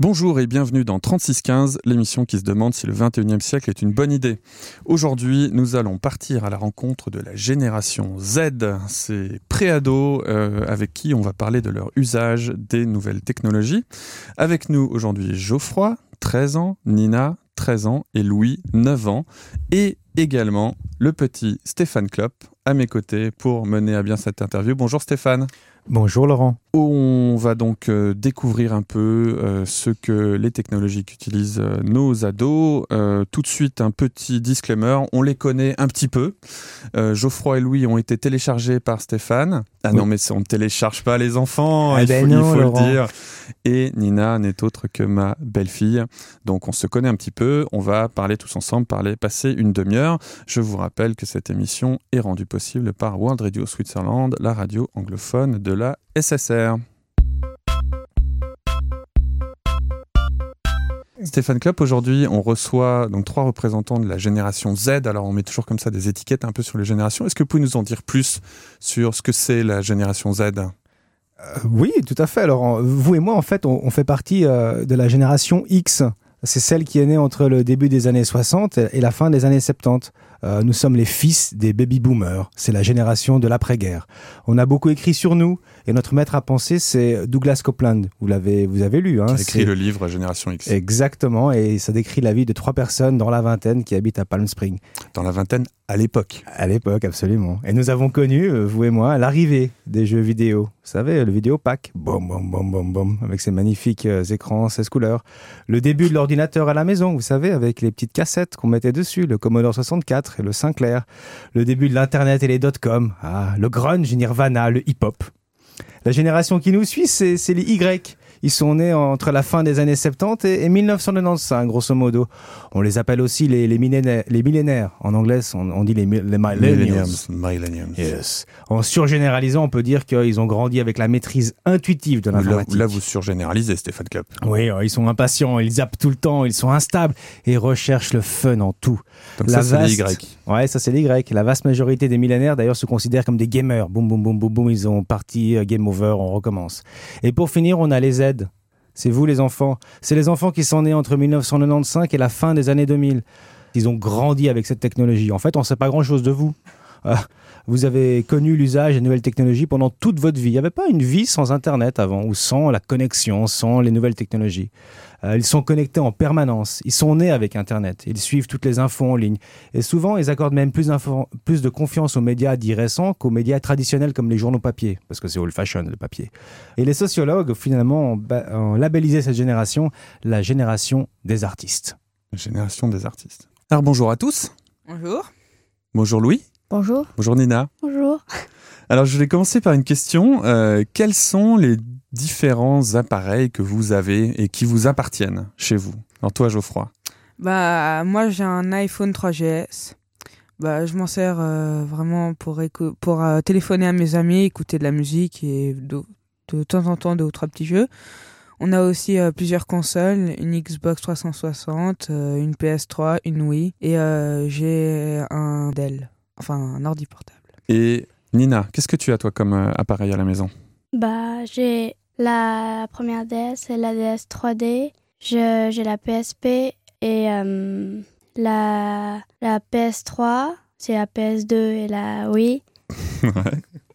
Bonjour et bienvenue dans 3615, l'émission qui se demande si le 21e siècle est une bonne idée. Aujourd'hui, nous allons partir à la rencontre de la génération Z, ces préados euh, avec qui on va parler de leur usage des nouvelles technologies. Avec nous aujourd'hui Geoffroy, 13 ans, Nina, 13 ans et Louis, 9 ans, également le petit Stéphane Klopp à mes côtés pour mener à bien cette interview. Bonjour Stéphane. Bonjour Laurent. On va donc euh, découvrir un peu euh, ce que les technologies qu'utilisent euh, nos ados. tout de suite, un petit disclaimer, on les connaît un petit peu. Geoffroy et Louis ont été téléchargés par Stéphane. Ah non, mais on ne télécharge pas les enfants, ah il, ben faut, non, il faut le dire. Et Nina n'est autre que ma belle-fille. Donc on se connaît un petit peu, on va parler tous ensemble, parler, passer une demi-heure. Je vous rappelle que cette émission est rendue possible par World Radio Switzerland, la radio anglophone de la SSR. Stéphane Klopp, aujourd'hui, on reçoit donc trois représentants de la génération Z. Alors, on met toujours comme ça des étiquettes un peu sur les générations. Est-ce que vous pouvez nous en dire plus sur ce que c'est la génération Z? Euh, oui, tout à fait. Laurent. vous et moi, en fait, on, on fait partie euh, de la génération X. C'est celle qui est née entre le début des années 60 et la fin des années 70. Euh, nous sommes les fils des baby boomers. C'est la génération de l'après-guerre. On a beaucoup écrit sur nous et notre maître à penser, c'est Douglas Copeland. Vous l'avez, vous avez lu. Hein, écrit le livre Génération X. Exactement, et ça décrit la vie de trois personnes dans la vingtaine qui habitent à Palm Springs. Dans la vingtaine, à l'époque. À l'époque, absolument. Et nous avons connu, euh, vous et moi, l'arrivée des jeux vidéo. Vous savez, le vidéo pack, bom, bom, bom, bom, bom, avec ses magnifiques euh, écrans 16 couleurs. Le début de l'ordinateur à la maison, vous savez, avec les petites cassettes qu'on mettait dessus, le Commodore 64 le Sinclair. Le début de l'Internet et les dot-com. Ah, le grunge, Nirvana, le hip-hop. La génération qui nous suit, c'est les Y. Ils sont nés entre la fin des années 70 et, et 1995, grosso modo. On les appelle aussi les, les, millénaires, les millénaires. En anglais, on, on dit les, les millennials. Millenniums. Yes. En surgénéralisant, on peut dire qu'ils ont grandi avec la maîtrise intuitive de l'informatique. là, vous surgénéralisez, Stéphane Klopp. Oui, euh, ils sont impatients, ils zappent tout le temps, ils sont instables et recherchent le fun en tout. Donc La ça, c'est les Y. Ouais, ça c'est les Grecs. La vaste majorité des millénaires d'ailleurs se considèrent comme des gamers. Boum, boum, boum, boum, boum, ils ont parti, euh, game over, on recommence. Et pour finir, on a les Z. C'est vous les enfants. C'est les enfants qui sont nés entre 1995 et la fin des années 2000. Ils ont grandi avec cette technologie. En fait, on ne sait pas grand-chose de vous. Euh, vous avez connu l'usage des nouvelles technologies pendant toute votre vie. Il n'y avait pas une vie sans Internet avant, ou sans la connexion, sans les nouvelles technologies. Euh, ils sont connectés en permanence. Ils sont nés avec Internet. Ils suivent toutes les infos en ligne. Et souvent, ils accordent même plus, de confiance aux médias dits récents qu'aux médias traditionnels comme les journaux papier, parce que c'est old-fashion le papier. Et les sociologues, finalement, ont, ont labellisé cette génération la génération des artistes. La génération des artistes. Alors, bonjour à tous. Bonjour. Bonjour Louis. Bonjour. Bonjour Nina. Bonjour. Alors, je vais commencer par une question. Euh, quels sont les différents appareils que vous avez et qui vous appartiennent chez vous? Alors, toi, Geoffroy. Bah moi j'ai un iPhone 3GS. Bah je m'en sers euh, vraiment pour pour euh, téléphoner à mes amis, écouter de la musique et de, de temps en temps deux ou trois petits jeux. On a aussi euh, plusieurs consoles, une Xbox 360, euh, une PS3, une Wii et euh, j'ai un Dell, enfin un ordi portable. Et Nina, qu'est-ce que tu as, toi, comme euh, appareil à la maison? Bah, j'ai la première DS et la DS 3D. Je- J'ai la PSP et euh, la, la PS3. C'est la PS2 et la Wii. Ouais.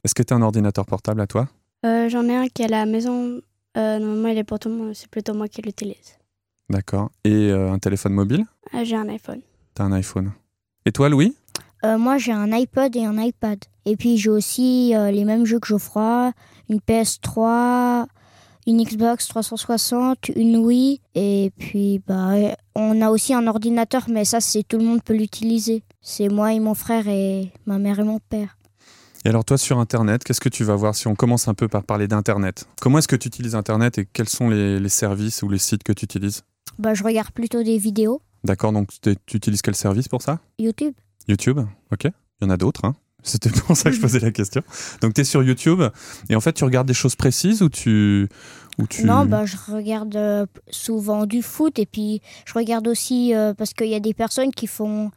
Est-ce que tu as un ordinateur portable à toi? Euh, J'en ai un qui est à la maison. Euh, normalement, il est pour tout le monde. C'est plutôt moi qui l'utilise. D'accord. Et euh, un téléphone mobile? Euh, j'ai un iPhone. Tu as un iPhone. Et toi, Louis? Euh, moi, j'ai un iPod et un iPad. Et puis, j'ai aussi euh, les mêmes jeux que Geoffroy, une PS3, une Xbox 360, une Wii. Et puis, bah, on a aussi un ordinateur, mais ça, c'est tout le monde peut l'utiliser. C'est moi et mon frère et ma mère et mon père. Et alors, toi, sur Internet, qu'est-ce que tu vas voir si on commence un peu par parler d'Internet? Comment est-ce que tu utilises Internet et quels sont les, les services ou les sites que tu utilises? Bah, je regarde plutôt des vidéos. D'accord, donc tu utilises quel service pour ça? YouTube. YouTube, ok. Il y en a d'autres, hein. C'était pour ça que je posais la question. Donc tu es sur YouTube et en fait tu regardes des choses précises ou tu... Ou tu... Non, bah, je regarde euh, souvent du foot et puis je regarde aussi euh, parce qu'il y a des personnes qui font,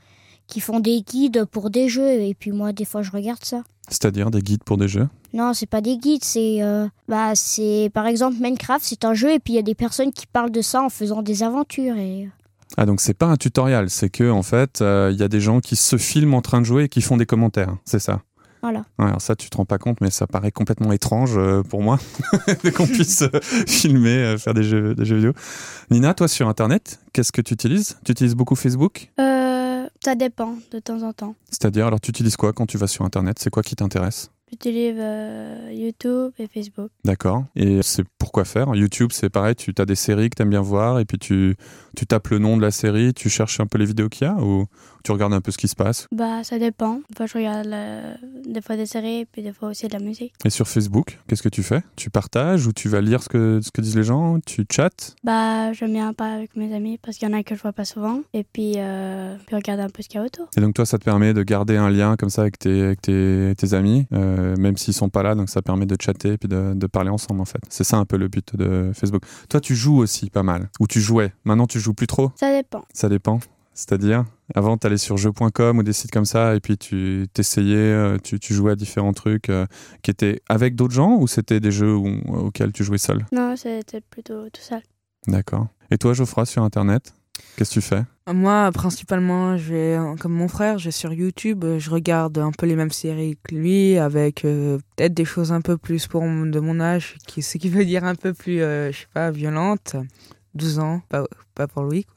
qui font des guides pour des jeux et puis moi, des fois, je regarde ça. C'est-à-dire des guides pour des jeux? Non, c'est pas des guides, c'est euh, bah c'est par exemple Minecraft, c'est un jeu et puis il y a des personnes qui parlent de ça en faisant des aventures et Ah, donc c'est pas un tutoriel, c'est que en fait, euh, il y a des gens qui se filment en train de jouer et qui font des commentaires. C'est ça? voilà. Ouais, alors ça, tu te rends pas compte, mais ça paraît complètement étrange euh, pour moi qu'on puisse euh, filmer, euh, faire des jeux, des jeux vidéo. Nina, toi sur Internet, qu'est-ce que tu utilises? Tu utilises beaucoup Facebook? Euh, ça dépend de temps en temps. C'est-à-dire, alors tu utilises quoi quand tu vas sur Internet? C'est quoi qui t'intéresse? J'utilise euh, YouTube et Facebook. D'accord. Et c'est pourquoi faire? YouTube, c'est pareil, tu as des séries que tu bien voir et puis tu, tapes le nom de la série, tu cherches un peu les vidéos qu'il y a tu regardes un peu ce qui se passe? Bah, ça dépend. Fois, je regarde la- des fois des séries et puis des fois aussi de la musique. Et sur Facebook, qu'est-ce que tu fais? Tu partages ou tu vas lire ce que, ce que disent les gens? Tu chattes? Bah, j'aime bien parler avec mes amis parce qu'il y en a que je vois pas souvent. Et puis, euh, puis regarder un peu ce qu'il y a autour. Et donc toi, ça te permet de garder un lien comme ça avec tes, avec tes, tes amis, euh, même s'ils sont pas là, donc ça permet de chatter et puis de, de parler ensemble en fait. C'est ça un peu le but de Facebook. Toi, tu joues aussi pas mal, ou tu jouais. Maintenant, tu joues plus trop. Ça dépend. Ça dépend. C'est-à-dire, avant, tu allais sur jeu.com ou des sites comme ça, et puis tu t'essayais, euh, tu, tu jouais à différents trucs euh, qui étaient avec d'autres gens, ou c'était des jeux où- auxquels tu jouais seul? Non, c'était plutôt tout seul. D'accord. Et toi, Geoffroy, sur Internet, qu'est-ce que tu fais? Moi, principalement, je vais, euh, comme mon frère, je vais sur YouTube, euh, je regarde un peu les mêmes séries que lui, avec euh, peut-être des choses un peu plus pour mon- de mon âge, qui, ce qui veut dire un peu plus, euh, je sais pas, violente. 12 ans, pas, pas pour lui, quoi.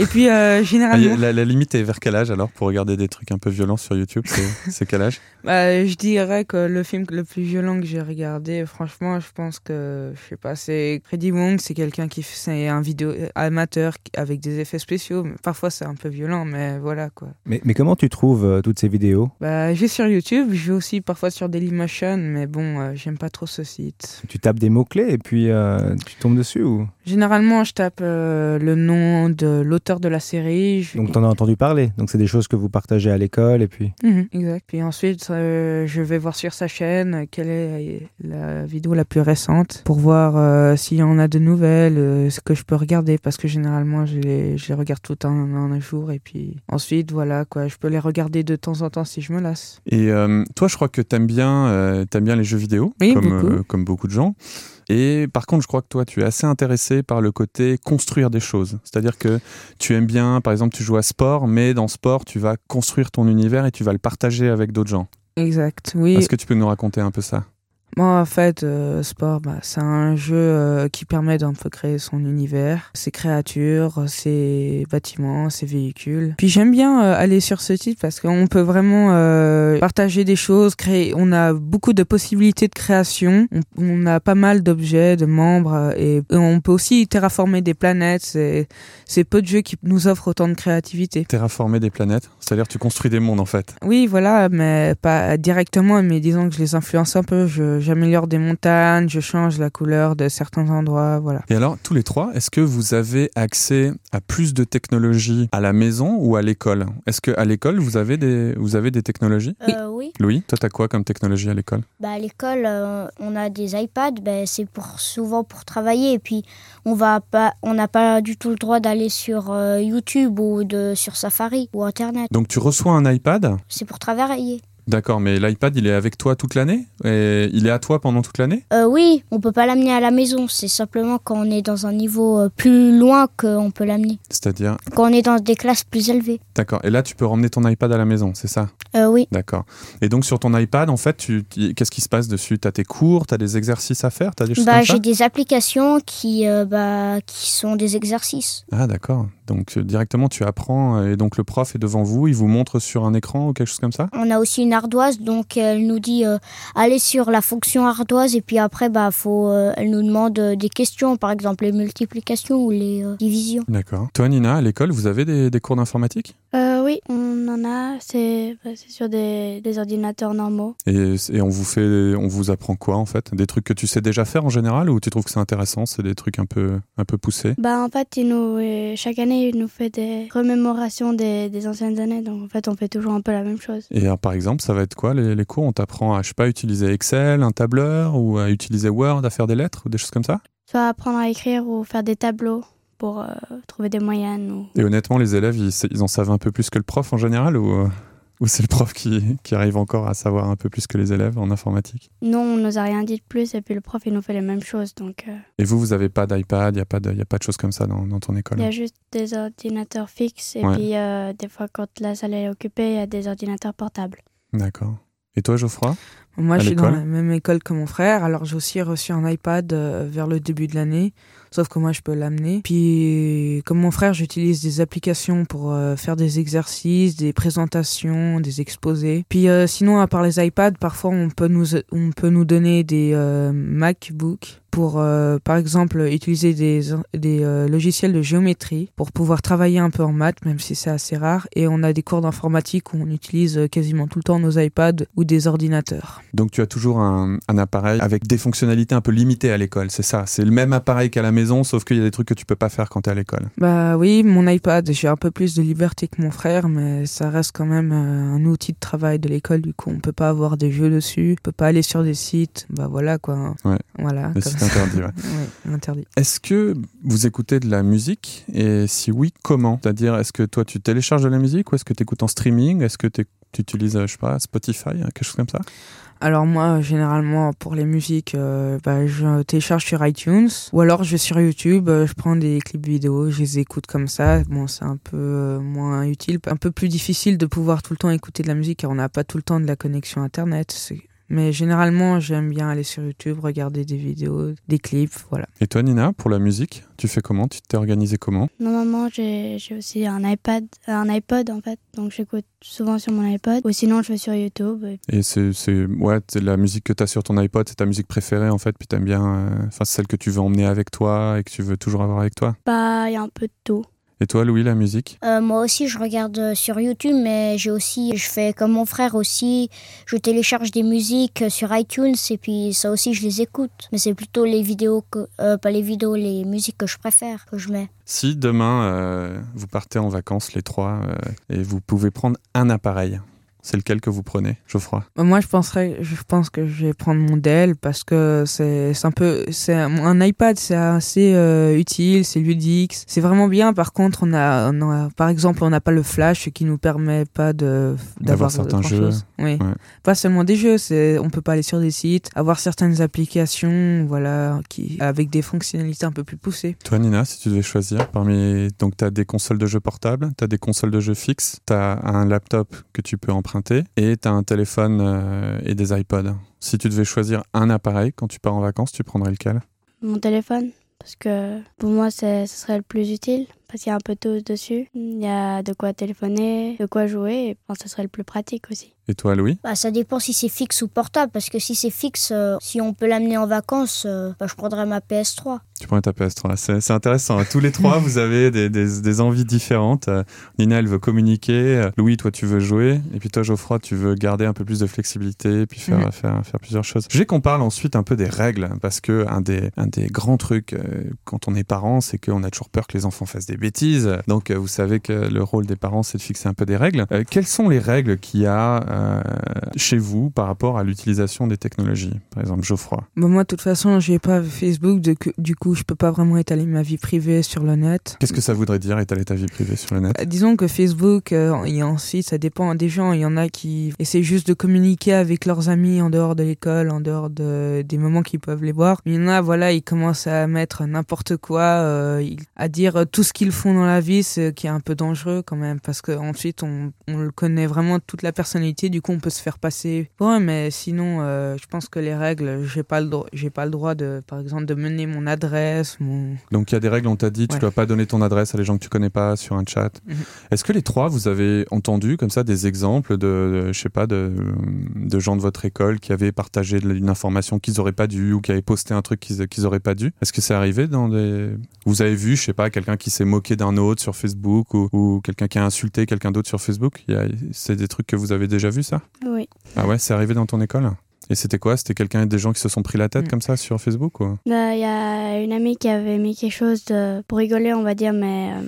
Et puis, euh, Ah, généralement, la, la limite est vers quel âge alors pour regarder des trucs un peu violents sur YouTube C'est quel âge? Bah, je dirais que le film le plus violent que j'ai regardé, franchement, je pense que, je sais pas, c'est Freddy Wong, c'est quelqu'un qui fait c'est un vidéo amateur qui- avec des effets spéciaux. Parfois, c'est un peu violent, mais voilà, quoi. Mais, mais comment tu trouves euh, toutes ces vidéos? Bah, je vais sur YouTube, je vais aussi parfois sur Dailymotion, mais bon, euh, j'aime pas trop ce site. Tu tapes des mots-clés et puis euh, tu tombes dessus ou? Généralement, je tape euh, le nom de l'auteur de la série. Je... Donc t'en as entendu parler. Donc c'est des choses que vous partagez à l'école et puis. Mhm, exact. Puis ensuite, euh, je vais voir sur sa chaîne euh, quelle est la vidéo la plus récente pour voir euh, s'il y en a de nouvelles, euh, ce que je peux regarder, parce que généralement, je les, je les regarde tout en, en un jour. Et puis ensuite, voilà, quoi, je peux les regarder de temps en temps si je me lasse. Et euh, toi, je crois que t'aimes bien, euh, t'aimes bien les jeux vidéo, Oui, comme, beaucoup. euh, comme beaucoup de gens. Et par contre, je crois que toi, tu es assez intéressé par le côté construire des choses. C'est-à-dire que tu aimes bien, par exemple, tu joues à sport, mais dans sport, tu vas construire ton univers et tu vas le partager avec d'autres gens. Exact, oui. Est-ce que tu peux nous raconter un peu ça? Moi, en fait, euh, sport, bah, c'est un jeu euh, qui permet d'un peu créer son univers, ses créatures, ses bâtiments, ses véhicules. Puis j'aime bien euh, aller sur ce site parce qu'on peut vraiment euh, partager des choses, créer. On a beaucoup de possibilités de création. On, on a pas mal d'objets, de membres, euh, et, et on peut aussi terraformer des planètes. C'est c'est peu de jeux qui nous offrent autant de créativité. Terraformer des planètes, c'est-à-dire tu construis des mondes en fait. Oui, voilà, mais pas directement, mais disons que je les influence un peu. Je- J'améliore des montagnes, je change la couleur de certains endroits, voilà. Et alors, tous les trois, est-ce que vous avez accès à plus de technologies à la maison ou à l'école? Est-ce que à l'école vous avez des vous avez des technologies? Oui. Euh, oui. Louis, toi t'as quoi comme technologie à l'école? Bah, à l'école, euh, on a des iPads, bah, c'est pour souvent pour travailler et puis on va pas, on n'a pas du tout le droit d'aller sur euh, YouTube ou de sur Safari ou Internet. Donc tu reçois un iPad? C'est pour travailler. D'accord, mais l'iPad, il est avec toi toute l'année? Et il est à toi pendant toute l'année? Euh, oui, on peut pas l'amener à la maison. C'est simplement quand on est dans un niveau euh, plus loin qu'on peut l'amener. C'est-à-dire, Quand on est dans des classes plus élevées. d'accord. Et là, tu peux ramener ton iPad à la maison, c'est ça? Euh, oui. D'accord. Et donc, sur ton iPad, en fait, tu, tu- qu'est-ce qui se passe dessus? T'as tes cours, t'as des exercices à faire, des choses Bah, comme ça? j'ai des applications qui, euh, bah, qui sont des exercices. Ah, d'accord. Donc, euh, directement, tu apprends, euh, et donc le prof est devant vous, il vous montre sur un écran ou quelque chose comme ça? On a aussi une ardoise, donc elle nous dit euh, allez sur la fonction ardoise et puis après bah faut, euh, elle nous demande euh, des questions, par exemple les multiplications ou les euh, divisions. D'accord. Toi, Nina, à l'école, vous avez des, des cours d'informatique? Euh, oui, on en a. C'est bah, c'est sur des, des ordinateurs normaux. et, et on vous fait, on vous apprend quoi en fait? Des trucs que tu sais déjà faire en général ou tu trouves que c'est intéressant C'est des trucs un peu, un peu poussés? Bah, en fait, nous, euh, chaque année, il nous fait des remémorations des, des anciennes années. Donc, en fait, on fait toujours un peu la même chose. Et alors, par exemple, ça va être quoi les, les cours? On t'apprend à, je sais pas, utiliser Excel, un tableur, ou à utiliser Word, à faire des lettres, ou des choses comme ça? Soit apprendre à écrire ou faire des tableaux pour euh, trouver des moyennes. Ou... Et honnêtement, les élèves, ils, ils en savent un peu plus que le prof en général ou euh, Ou c'est le prof qui, qui arrive encore à savoir un peu plus que les élèves en informatique Non, on nous a rien dit de plus et puis le prof il nous fait les mêmes choses donc. euh, Et vous, vous n'avez pas d'iPad, il n'y a, pas de- y a pas de choses comme ça dans, dans ton école Il y a juste des ordinateurs fixes et Ouais. puis euh, des fois quand la salle est occupée, il y a des ordinateurs portables. D'accord. Et toi, Geoffroy? Moi, je suis dans la même école que mon frère, alors j'ai aussi reçu un iPad euh, vers le début de l'année, sauf que moi, je peux l'amener. Puis, comme mon frère, j'utilise des applications pour euh, faire des exercices, des présentations, des exposés. Puis, euh, sinon, à part les iPads, parfois, on peut nous, on peut nous donner des euh, MacBooks pour, euh, par exemple, utiliser des, des euh, logiciels de géométrie pour pouvoir travailler un peu en maths, même si c'est assez rare. Et on a des cours d'informatique où on utilise euh, quasiment tout le temps nos iPads ou des ordinateurs. Donc tu as toujours un, un appareil avec des fonctionnalités un peu limitées à l'école, c'est ça C'est le même appareil qu'à la maison, sauf qu'il y a des trucs que tu peux pas faire quand tu es à l'école. Bah oui, mon iPad, j'ai un peu plus de liberté que mon frère, mais ça reste quand même euh, un outil de travail de l'école. Du coup, on peut pas avoir des jeux dessus, on peut pas aller sur des sites. Bah voilà quoi. Ouais. Voilà. Mais c'est interdit, ouais. Ouais, interdit. Est-ce que vous écoutez de la musique Et si oui, comment? C'est-à-dire, est-ce que toi, tu télécharges de la musique ou est-ce que tu écoutes en streaming? Est-ce que tu utilises, euh, je sais pas, Spotify, hein, quelque chose comme ça? Alors moi, généralement, pour les musiques, euh, bah, je télécharge sur iTunes ou alors je vais sur YouTube, euh, je prends des clips vidéo, je les écoute comme ça. Bon, c'est un peu euh, moins utile, un peu plus difficile de pouvoir tout le temps écouter de la musique car on n'a pas tout le temps de la connexion Internet. C'est- Mais généralement, j'aime bien aller sur YouTube, regarder des vidéos, des clips, voilà. Et toi, Nina, pour la musique, tu fais comment? Tu t'es organisé comment? Normalement, j'ai j'ai aussi un iPad, un iPod en fait, donc j'écoute souvent sur mon iPod. Ou sinon, je vais sur YouTube. et- Et c'est, c'est- ouais, c'est la musique que tu as sur ton iPod, c'est ta musique préférée en fait, puis t'aimes bien, euh, enfin celle que tu veux emmener avec toi et que tu veux toujours avoir avec toi? Bah, il y a un peu de tout. Et toi, Louis, la musique? Euh, moi aussi, je regarde euh, sur YouTube, mais j'ai aussi, je fais comme mon frère aussi. Je télécharge des musiques euh, sur iTunes et puis ça aussi, je les écoute. Mais c'est plutôt les vidéos que, euh, pas les vidéos, les musiques que je préfère que je mets. Si demain euh, vous partez en vacances les trois et vous pouvez prendre un appareil, c'est lequel que vous prenez, Geoffroy? Bah, Moi, je penserais, je pense que je vais prendre mon Dell parce que c'est un peu, c'est un, iPad, c'est assez euh, utile, c'est ludique, c'est vraiment bien. Par contre, on a, on a- par exemple, on n'a pas le flash qui nous permet pas de D'avoir certains jeux. Oui, Ouais. pas seulement des jeux, c'est, on peut pas aller sur des sites, avoir certaines applications, voilà, qui avec des fonctionnalités un peu plus poussées. Toi, Nina, si tu devais choisir parmi. Donc, tu as des consoles de jeux portables, tu as des consoles de jeux fixes, tu as un laptop que tu peux emprunter et tu un téléphone euh, et des iPods. Si tu devais choisir un appareil quand tu pars en vacances, tu prendrais lequel? Mon téléphone, parce que pour moi, ce serait le plus utile, parce qu'il y a un peu tout dessus. Il y a de quoi téléphoner, de quoi jouer, et je pense que ce serait le plus pratique aussi. Et toi, Louis? Bah, ça dépend si c'est fixe ou portable, parce que si c'est fixe, euh, si on peut l'amener en vacances, euh, bah, je prendrais ma PS3. Tu prends ta PS3. C'est c'est intéressant. hein. Tous les trois, vous avez des, des- des envies différentes. Euh, Nina, elle veut communiquer. Louis, toi, tu veux jouer. Et puis toi, Geoffroy, tu veux garder un peu plus de flexibilité, puis faire, faire, faire plusieurs choses. Je qu'on parle ensuite un peu des règles, parce que un des, un des grands trucs euh, quand on est parent, c'est qu'on a toujours peur que les enfants fassent des bêtises. Donc, euh, vous savez que le rôle des parents, c'est de fixer un peu des règles. Euh, quelles sont les règles qu'il y a euh, chez vous par rapport à l'utilisation des technologies Par exemple, Geoffroy? Bah, moi, de toute façon, j'ai pas Facebook, de- du coup, je peux pas vraiment étaler ma vie privée sur le net. Qu'est-ce que ça voudrait dire étaler ta vie privée sur le net? Disons que Facebook, euh, et ensuite, ça dépend des gens. Il y en a qui essaient juste de communiquer avec leurs amis en dehors de l'école, en dehors de, des moments qu'ils peuvent les voir. Il y en a, voilà, ils commencent à mettre n'importe quoi, à dire tout ce qu'ils font dans la vie, ce qui est un peu dangereux quand même, parce que ensuite, on, on le connaît vraiment toute la personnalité. Du coup, on peut se faire passer un. Mais sinon, euh, je pense que les règles, j'ai pas le droit, j'ai pas le droit de, par exemple, de mener mon adresse, mon. Donc il y a des règles, on t'a dit, tu Ouais. dois pas donner ton adresse à les gens que tu connais pas sur un chat. Mhm. Est-ce que les trois, vous avez entendu comme ça des exemples de, de, je sais pas, de, de gens de votre école qui avaient partagé une information qu'ils auraient pas dû ou qui avaient posté un truc qu'ils qu'ils auraient pas dû? Est-ce que c'est arrivé dans des... Vous avez vu, je sais pas, quelqu'un qui s'est moqué d'un autre sur Facebook ou, ou quelqu'un qui a insulté quelqu'un d'autre sur Facebook? Il y a- C'est des trucs que vous avez déjà vu ça? Oui. Ah ouais, c'est arrivé dans ton école? Et c'était quoi? C'était quelqu'un, des gens qui se sont pris la tête Mm. comme ça sur Facebook. Bah, Il y a une amie qui avait mis quelque chose de... pour rigoler, on va dire, mais euh,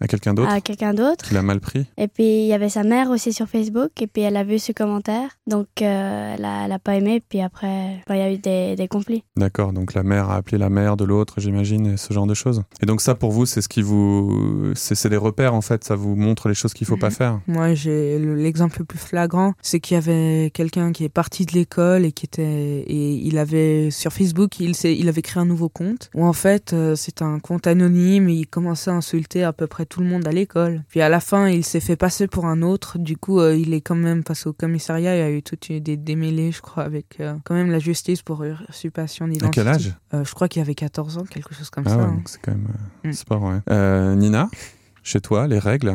À quelqu'un d'autre à quelqu'un d'autre. Qui l'a mal pris? Et puis il y avait sa mère aussi sur Facebook, et puis elle a vu ce commentaire, donc euh, elle, a, elle a pas aimé, puis après bah, il y a eu des, des conflits. D'accord, donc la mère a appelé la mère de l'autre, j'imagine, et ce genre de choses. Et donc ça, pour vous, c'est ce qui vous... C'est c'est des repères, en fait, ça vous montre les choses qu'il faut pas Mhm. faire? Moi, j'ai le- l'exemple le plus flagrant, c'est qu'il y avait quelqu'un qui est parti de l'école et qui était et il avait sur Facebook, il il avait créé un nouveau compte où en fait euh, c'est un compte anonyme et il commençait à insulter à peu près tout le monde à l'école. Puis à la fin, il s'est fait passer pour un autre. Du coup, euh, il est quand même passé au commissariat. Il y a eu toutes des démêlés, je crois, avec euh, quand même la justice pour usurpation À d'identité. quel âge? Euh, Je crois qu'il avait 14 ans, quelque chose comme Ah ça. ouais, hein. c'est quand même... Mm. C'est pas vrai. Euh, Nina chez toi, les règles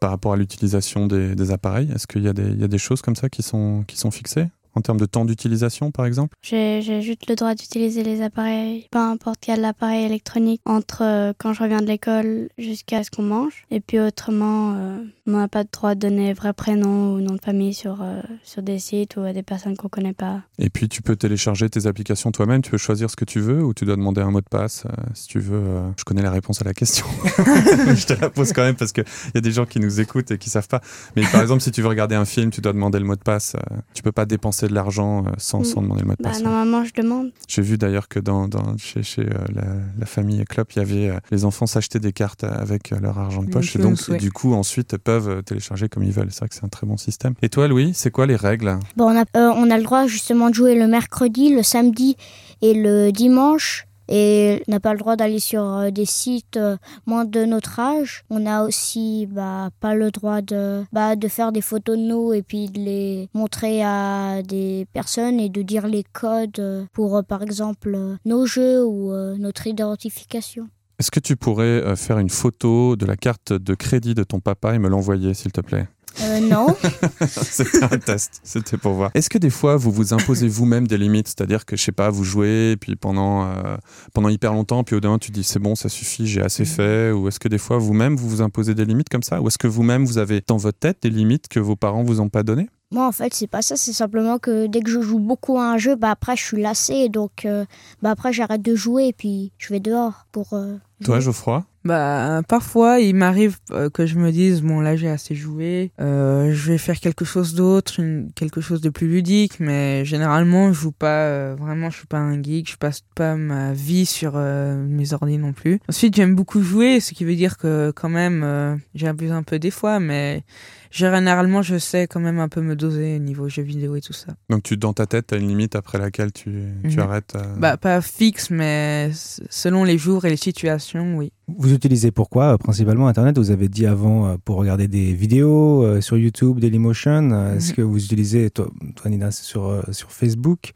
par rapport à l'utilisation des, des appareils, est-ce qu'il y, a des- il y a des choses comme ça qui sont, qui sont fixées? En termes de temps d'utilisation, par exemple? J'ai juste le droit d'utiliser les appareils, peu importe quel appareil électronique, entre euh, quand je reviens de l'école jusqu'à ce qu'on mange. Et puis autrement, euh, on n'a pas de droit de donner vrai prénom ou nom de famille sur, euh, sur des sites ou à des personnes qu'on connaît pas. Et puis tu peux télécharger tes applications toi-même, tu peux choisir ce que tu veux ou tu dois demander un mot de passe si tu veux. Je connais la réponse à la question. je te la pose quand même parce qu'il y a des gens qui nous écoutent et qui savent pas. Mais par exemple, si tu veux regarder un film, tu dois demander le mot de passe. Tu peux pas dépenser de l'argent euh, sans, Mm. sans demander le mot de Bah, passe. normalement, je demande. J'ai vu d'ailleurs que dans, dans- chez, chez euh, la, la famille Klopp, il y avait euh, les enfants s'achetaient des cartes avec euh, leur argent de Oui, poche et donc du coup ensuite peuvent télécharger comme ils veulent. C'est vrai que c'est un très bon système. Et toi, Louis, c'est quoi les règles? Bon, on, a, euh, on a le droit justement de jouer le mercredi, le samedi et le dimanche. Et n'a pas le droit d'aller sur euh, des sites euh, moins de notre âge. On a aussi bah, pas le droit de, bah, de faire des photos de nous et puis de les montrer à des personnes et de dire les codes euh, pour, par exemple, nos jeux ou notre identification. Est-ce que tu pourrais faire une photo de la carte de crédit de ton papa et me l'envoyer, s'il te plaît? Euh, non. C'était un test, c'était pour voir. Est-ce que des fois vous vous imposez vous-même des limites, c'est-à-dire que je sais pas, vous jouez et puis pendant euh, pendant hyper longtemps, puis au d'un tu dis c'est bon, ça suffit, j'ai assez fait, ou est-ce que des fois vous-même vous vous imposez des limites comme ça, ou est-ce que vous-même vous avez dans votre tête des limites que vos parents vous ont pas données? Moi, en fait, c'est pas ça. C'est simplement que dès que je joue beaucoup à un jeu, bah après, je suis lassé. Donc, euh, bah après, j'arrête de jouer et puis je vais dehors pour. euh, Toi. Geoffroy? Bah, parfois, il m'arrive euh, que je me dise, bon, là, j'ai assez joué, euh, je vais faire quelque chose d'autre, quelque chose de plus ludique, mais généralement, je joue pas, euh, vraiment, je suis pas un geek, je passe pas ma vie sur euh, mes ordi non plus. Ensuite, j'aime beaucoup jouer, ce qui veut dire que, quand même, euh, j'abuse un peu des fois, mais généralement, je sais quand même un peu me doser au niveau jeux vidéo et tout ça. Donc tu dans ta tête, tu as une limite après laquelle tu, tu Mhm. arrêtes euh, Bah, pas fixe, mais selon les jours et les situations, oui. Vous utilisez pourquoi euh, principalement Internet? Vous avez dit avant euh, pour regarder des vidéos euh, sur YouTube, Dailymotion. Euh, Est-ce Mhm. que vous utilisez, toi, toi Nina, sur, euh, sur Facebook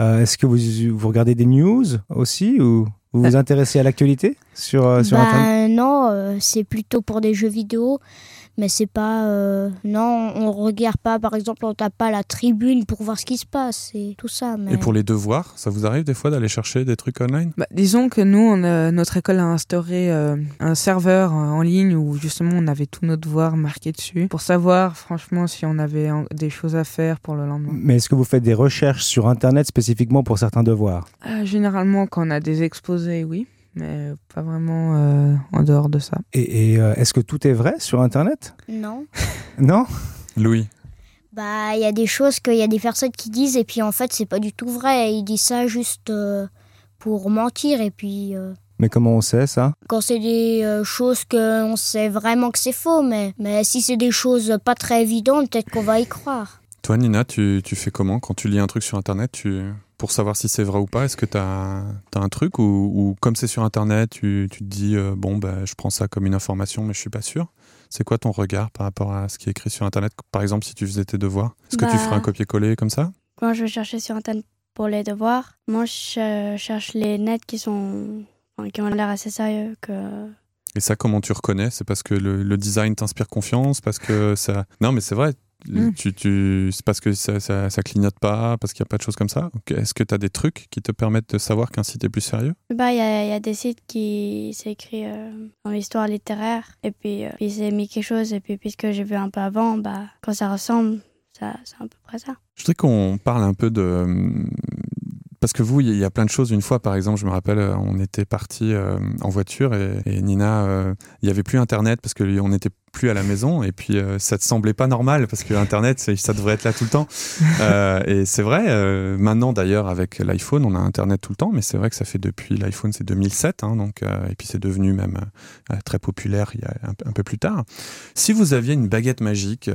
Euh, Est-ce que vous, vous regardez des news aussi ou vous vous intéressez à l'actualité? Sur, euh, sur bah, Internet non, euh, c'est plutôt pour des jeux vidéo. Mais c'est pas. euh, non, on regarde pas, par exemple, on tape pas la tribune pour voir ce qui se passe. C'est tout ça. Mais... Et pour les devoirs, ça vous arrive des fois d'aller chercher des trucs online? Bah, disons que nous, on a- notre école a instauré euh, un serveur en ligne où justement on avait tous nos devoirs marqués dessus pour savoir franchement si on avait en- des choses à faire pour le lendemain. Mais est-ce que vous faites des recherches sur Internet spécifiquement pour certains devoirs? Euh, généralement, quand on a des exposés, oui, mais pas vraiment euh, en dehors de ça. Et, et, euh, est-ce que tout est vrai sur Internet? Non. Non? Louis Bah, il y a des choses qu'il y a des personnes qui disent, et puis en fait, c'est pas du tout vrai. Ils disent ça juste euh, pour mentir, et puis. euh, Mais comment on sait ça? quand c'est des euh, choses qu'on sait vraiment que c'est faux, mais, mais si c'est des choses pas très évidentes, peut-être qu'on va y croire. Toi, Nina, tu, tu fais comment? Quand tu lis un truc sur Internet tu, Pour savoir si c'est vrai ou pas, est-ce que tu as, un truc ou, comme c'est sur Internet, tu, tu te dis, euh, bon, bah, je prends ça comme une information, mais je suis pas sûr C'est quoi ton regard par rapport à ce qui est écrit sur Internet? Par exemple, si tu faisais tes devoirs, est-ce que tu Bah. ferais un copier-coller comme ça? Quand je vais chercher sur Internet pour les devoirs, moi je cherche les nets qui sont qui ont l'air assez sérieux que Et ça, comment tu reconnais? C'est parce que le, le design t'inspire confiance? Parce que ça. Non, mais c'est vrai. Mm. Tu, tu... C'est parce que ça, ça, ça clignote pas, parce qu'il n'y a pas de choses comme ça. Est-ce que tu as des trucs qui te permettent de savoir qu'un site est plus sérieux? Bah il y a, il y a des sites qui c'est écrit euh, en histoire littéraire et puis euh, puis c'est mis quelque chose et puis puisque j'ai vu un peu avant bah quand ça ressemble ça c'est à peu près ça. Je voudrais qu'on parle un peu de. hum, Parce que vous, il y a plein de choses. Une fois, par exemple, je me rappelle, euh, on était parti euh, en voiture et, et Nina, euh, il n'y avait plus Internet parce qu'on n'était plus à la maison et puis euh, ça te semblait pas normal parce que Internet, ça devrait être là tout le temps. Euh, et c'est vrai, euh, maintenant d'ailleurs, avec l'iPhone, on a Internet tout le temps, mais c'est vrai que ça fait depuis l'iPhone, c'est 2007, hein, donc, euh, et puis c'est devenu même très populaire il y a un, peu plus tard. Si vous aviez une baguette magique,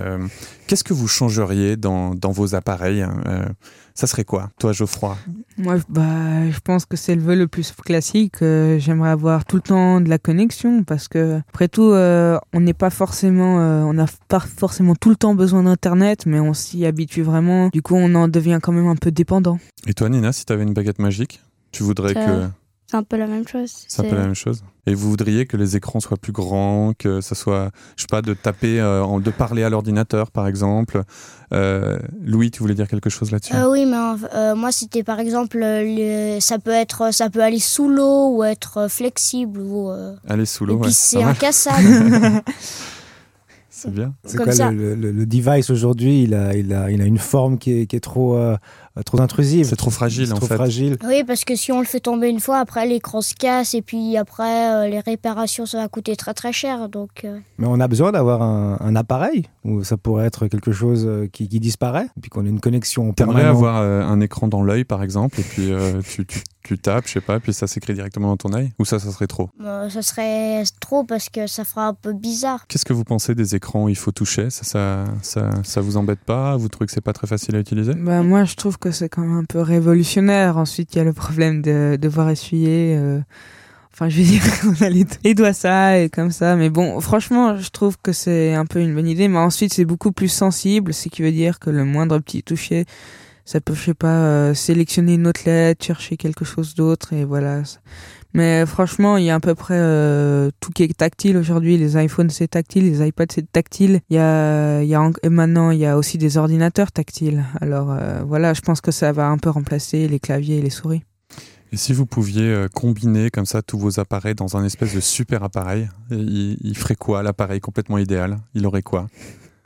qu'est-ce que vous changeriez dans, dans vos appareils hein, Ça serait quoi, toi, Geoffroy? Moi, bah, je pense que c'est le vœu le plus classique. J'aimerais avoir tout le temps de la connexion parce que, après tout, on n'est pas forcément, euh, on n'a pas forcément tout le temps besoin d'internet, mais on s'y habitue vraiment. Du coup, on en devient quand même un peu dépendant. Et toi, Nina, si tu avais une baguette magique, tu voudrais que C'est un peu la même chose. c'est un peu la même chose Et vous voudriez que les écrans soient plus grands, que ça soit, je sais pas, de taper, euh, en- de parler à l'ordinateur, par exemple. Euh, Louis, tu voulais dire quelque chose là-dessus? Euh, oui, mais euh, moi c'était par exemple, euh, le- ça peut être, ça peut aller sous l'eau ou être flexible ou. euh, Allez, sous et l'eau, ouais, puis c'est incassable. c'est bien. C'est quoi ça. le, le- le device aujourd'hui il a, il, a, il a une forme qui est, qui est trop, euh, trop intrusive. C'est trop fragile, C'est en trop fait. fragile. oui, parce que si on le fait tomber une fois, après l'écran se casse et puis après euh, les réparations ça va coûter très très cher. Donc euh, Mais on a besoin d'avoir un, un appareil où ça pourrait être quelque chose euh, qui, qui disparaît, et puis qu'on ait une connexion T'aimerais permanente. avoir euh, un écran dans l'œil, par exemple, et puis euh, tu, tu, tu tapes, je sais pas, puis ça s'écrit directement dans ton œil? Ou ça, ça serait trop? Euh, ça serait trop parce que ça fera un peu bizarre. Qu'est-ce que vous pensez des écrans? Où il faut toucher ça, ça, ça, ça vous embête pas? Vous trouvez que c'est pas très facile à utiliser? Bah, moi, je trouve que c'est quand même un peu révolutionnaire. Ensuite, il y a le problème de devoir essuyer. euh, Enfin, je veux dire, on a les, doigts ça et comme ça. Mais bon, franchement, je trouve que c'est un peu une bonne idée. Mais ensuite, c'est beaucoup plus sensible, ce qui veut dire que le moindre petit toucher, ça peut, je sais pas, euh, sélectionner une autre lettre, chercher quelque chose d'autre et voilà. Mais franchement, il y a à peu près euh, tout qui est tactile aujourd'hui. Les iPhones c'est tactile, les iPads c'est tactile. Il y a, il et maintenant il y a aussi des ordinateurs tactiles. Alors euh, voilà, je pense que ça va un peu remplacer les claviers et les souris. Et si vous pouviez euh, combiner comme ça tous vos appareils dans un espèce de super appareil, il, il ferait quoi l'appareil complètement idéal? Il aurait quoi?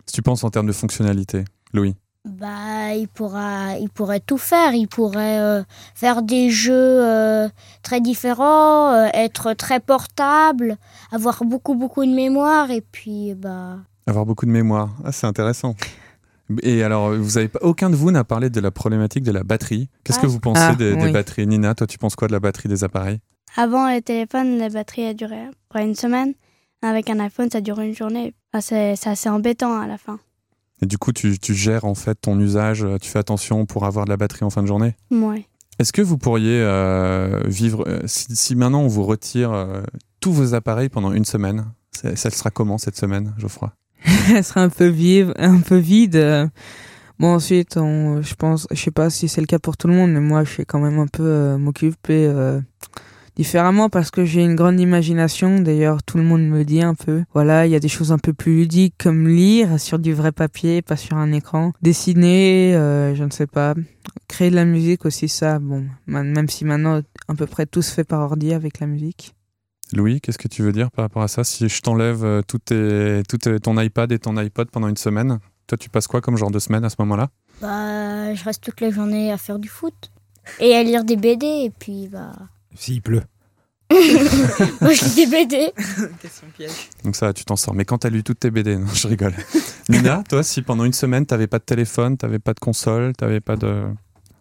Si tu penses en termes de fonctionnalité, Louis? Bah, il pourra, il pourrait tout faire. Il pourrait euh, faire des jeux euh, très différents, euh, être très portable, avoir beaucoup beaucoup de mémoire et puis bah. Avoir beaucoup de mémoire. Ah, c'est intéressant. Et alors, vous avez pas, aucun de vous n'a parlé de la problématique de la batterie. Qu'est-ce Ah. que vous pensez Ah, des, des oui. batteries? Nina, toi, tu penses quoi de la batterie des appareils? Avant, les téléphones, la batterie a duré à peu près une semaine. Avec un iPhone, ça dure une journée. Ah, c'est c'est assez embêtant à la fin. Et du coup, tu, tu gères en fait ton usage, euh, tu fais attention pour avoir de la batterie en fin de journée? Ouais. Est-ce que vous pourriez euh, vivre, euh, si, si maintenant on vous retire euh, tous vos appareils pendant une semaine, ça sera comment cette semaine, Geoffroy? Elle sera un peu vive, un peu vide. Bon ensuite, on, je pense, je sais pas si c'est le cas pour tout le monde, mais moi, je vais quand même un peu euh, m'occuper euh, différemment parce que j'ai une grande imagination. D'ailleurs, tout le monde me le dit un peu. Voilà, il y a des choses un peu plus ludiques comme lire sur du vrai papier, pas sur un écran. Dessiner, euh, je ne sais pas. Créer de la musique aussi, ça. Bon, même si maintenant à peu près tout se fait par ordi avec la musique. Louis, qu'est-ce que tu veux dire par rapport à ça? Si je t'enlève euh, tout, tes- tout tes- ton iPad et ton iPod pendant une semaine, toi tu passes quoi comme genre de semaine à ce moment-là? Bah, je reste toute la journée à faire du foot et à lire des BD et puis bah. S'il pleut. Moi, je lis des BD. Question piège. Donc ça, tu t'en sors. Mais quand t'as lu toutes tes BD, non, je rigole. Nina, toi, si pendant une semaine t'avais pas de téléphone, t'avais pas de console, t'avais pas de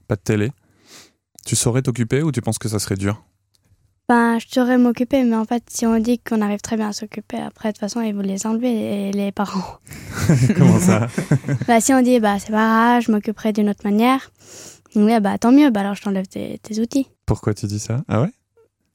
pas de télé, tu saurais t'occuper ou tu penses que ça serait dur? Ben, je saurais m'occuper, mais en fait, si on dit qu'on arrive très bien à s'occuper, après, de toute façon, ils vont les enlever, les, les parents. Comment ça? Bah, si on dit, bah, c'est pas grave, je m'occuperai d'une autre manière, ouais, bah, tant mieux, bah, alors je t'enlève tes, tes outils. Pourquoi tu dis ça? Ah ouais?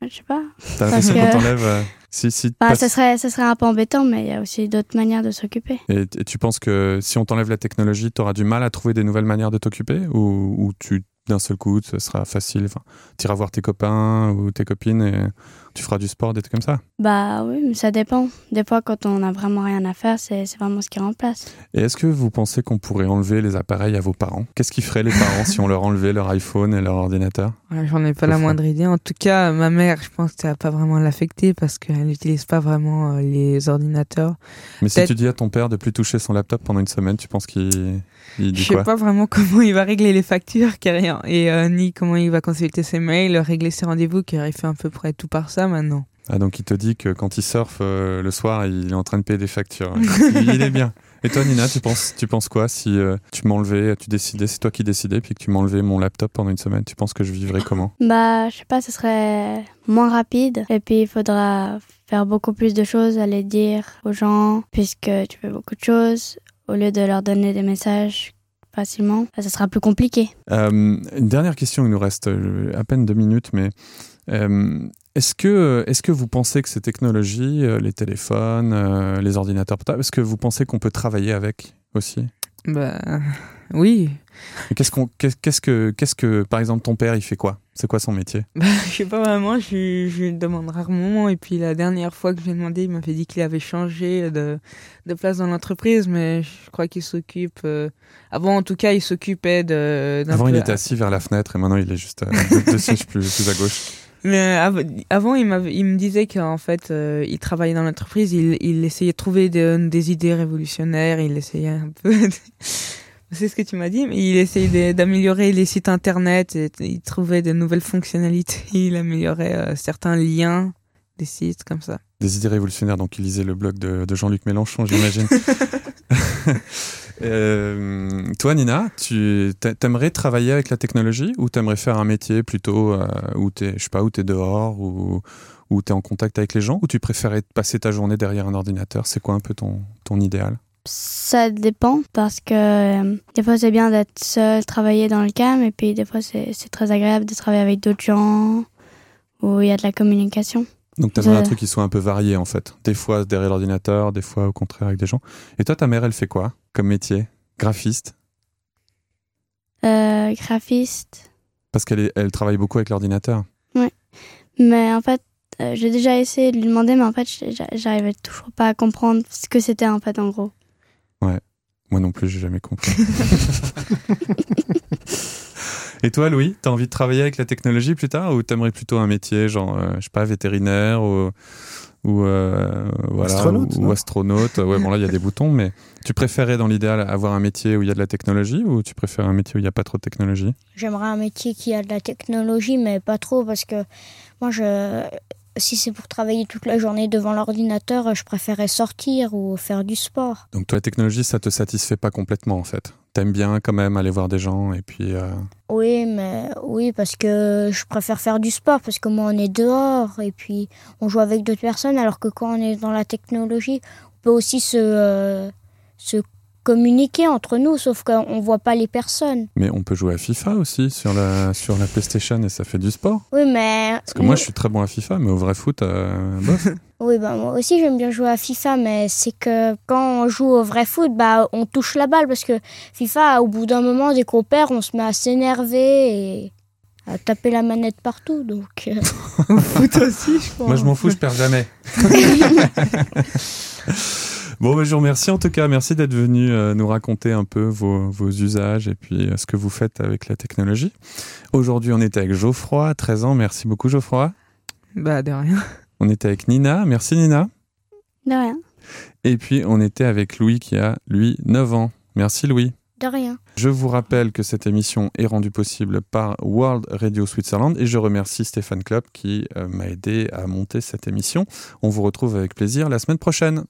Je sais pas. T'as l'impression qu'on t'enlève euh, si si Bah, passe- ça, serait, ça serait un peu embêtant, mais il y a aussi d'autres manières de s'occuper. et, et tu penses que si on t'enlève la technologie, t'auras du mal à trouver des nouvelles manières de t'occuper? Ou, ou tu d'un seul coup, ce sera facile. Enfin, t'iras voir tes copains ou tes copines et Tu feras du sport, des trucs comme ça? Bah oui, mais ça dépend. Des fois, quand on n'a vraiment rien à faire, c'est vraiment ce qui remplace. Et est-ce que vous pensez qu'on pourrait enlever les appareils à vos parents? Qu'est-ce qu'ils feraient les parents si on leur enlevait leur iPhone et leur ordinateur? J'en ai pas la moindre idée. En tout cas, ma mère, je pense que ça va pas vraiment l'affecter parce qu'elle n'utilise pas vraiment euh, les ordinateurs. Mais si tu dis à ton père de plus toucher son laptop pendant une semaine, tu penses qu'il il dit Je sais pas vraiment comment il va régler les factures, car rien, et euh, ni comment il va consulter ses mails, régler ses rendez-vous, car il fait un peu près tout par ça maintenant. Ah donc il te dit que quand il surfe euh, le soir, il est en train de payer des factures. il est bien. Et toi, Nina, tu penses, tu penses quoi si euh, tu m'enlevais, tu décidais, c'est toi qui décidais, puis que tu m'enlevais mon laptop pendant une semaine Tu penses que je vivrais comment? Bah, je sais pas, ce serait moins rapide. Et puis, il faudra faire beaucoup plus de choses, aller dire aux gens, puisque tu fais beaucoup de choses, au lieu de leur donner des messages facilement, bah, ça sera plus compliqué. Euh, une dernière question, il nous reste euh, à peine deux minutes, mais est-ce que, est que vous pensez que ces technologies, euh, les téléphones, euh, les ordinateurs portables, est-ce que vous pensez qu'on peut travailler avec aussi? Bah oui. Qu'est-ce qu'on, qu'est-ce que, qu'est-ce que, par exemple, ton père, il fait quoi? C'est quoi son métier? Bah, Je sais pas vraiment, je, je lui demande rarement. Et puis la dernière fois que je lui ai demandé, il m'avait dit qu'il avait changé de, de place dans l'entreprise, mais je crois qu'il s'occupe. Euh, avant, en tout cas, il s'occupait de. Avant, il était assis vers la fenêtre et maintenant, il est juste sièges plus, plus à gauche. Mais avant, il, il me disait qu'en fait, euh, il travaillait dans l'entreprise, il, il, essayait de trouver des, idées révolutionnaires, il essayait un peu. C'est ce que tu m'as dit, mais il essayait d'améliorer les sites internet, et, il trouvait de nouvelles fonctionnalités, il améliorait euh, certains liens des sites comme ça. Des idées révolutionnaires, donc il lisait le blog de, de Jean-Luc Mélenchon, j'imagine. Euh, toi, Nina, tu aimerais travailler avec la technologie ou t'aimerais faire un métier plutôt euh, où tu je sais pas, où es dehors ou où tu es en contact avec les gens ou tu préférais passer ta journée derrière un ordinateur? C'est quoi un peu ton, ton idéal? Ça dépend parce que euh, des fois c'est bien d'être seul, travailler dans le calme et puis des fois c'est très agréable de travailler avec d'autres gens où il y a de la communication. Donc tu as un truc qui soit un peu varié en fait. Des fois derrière l'ordinateur, des fois au contraire avec des gens. Et toi, ta mère, elle fait quoi? Comme métier? Graphiste? Euh, Graphiste. Parce qu'elle elle travaille beaucoup avec l'ordinateur. Oui. Mais en fait, euh, j'ai déjà essayé de lui demander, mais en fait, j'arrivais toujours pas à comprendre ce que c'était en fait en gros. Ouais. Moi non plus, j'ai jamais compris. Et toi, Louis, tu as envie de travailler avec la technologie plus tard ou t'aimerais plutôt un métier, genre, euh, je sais pas, vétérinaire ou, ou, euh, voilà, astronaute, ou, astronaute. Ouais, bon, là, il y a des boutons, mais tu préférais dans l'idéal avoir un métier où il y a de la technologie ou tu préfères un métier où il n'y a pas trop de technologie? J'aimerais un métier qui a de la technologie, mais pas trop parce que moi, je, si c'est pour travailler toute la journée devant l'ordinateur, je préférais sortir ou faire du sport. Donc toi, la technologie, ça te satisfait pas complètement en fait? T'aimes bien quand même aller voir des gens et puis... Euh, oui, mais oui, parce que je préfère faire du sport, parce que moi on est dehors et puis on joue avec d'autres personnes, alors que quand on est dans la technologie, on peut aussi se, euh, se communiquer entre nous, sauf qu'on voit pas les personnes. Mais on peut jouer à FIFA aussi sur la, sur la PlayStation et ça fait du sport. Oui, mais. Parce que moi, je suis très bon à FIFA, mais au vrai foot, euh, bof. oui, bah, moi aussi, j'aime bien jouer à FIFA, mais c'est que quand on joue au vrai foot, bah, on touche la balle parce que FIFA, au bout d'un moment, dès qu'on perd, on se met à s'énerver et à taper la manette partout. Donc. Euh. foot aussi, je crois. Moi, je m'en fous, je perds jamais. Bon, bah, je vous remercie en tout cas. Merci d'être venu euh, nous raconter un peu vos, vos usages et puis euh, ce que vous faites avec la technologie. Aujourd'hui, on était avec Geoffroy, 13 ans. Merci beaucoup, Geoffroy. Bah, de rien. On était avec Nina. Merci, Nina. De rien. Et puis, on était avec Louis qui a, lui, 9 ans. Merci, Louis. De rien. Je vous rappelle que cette émission est rendue possible par World Radio Switzerland et je remercie Stéphane Klopp qui euh, m'a aidé à monter cette émission. On vous retrouve avec plaisir la semaine prochaine.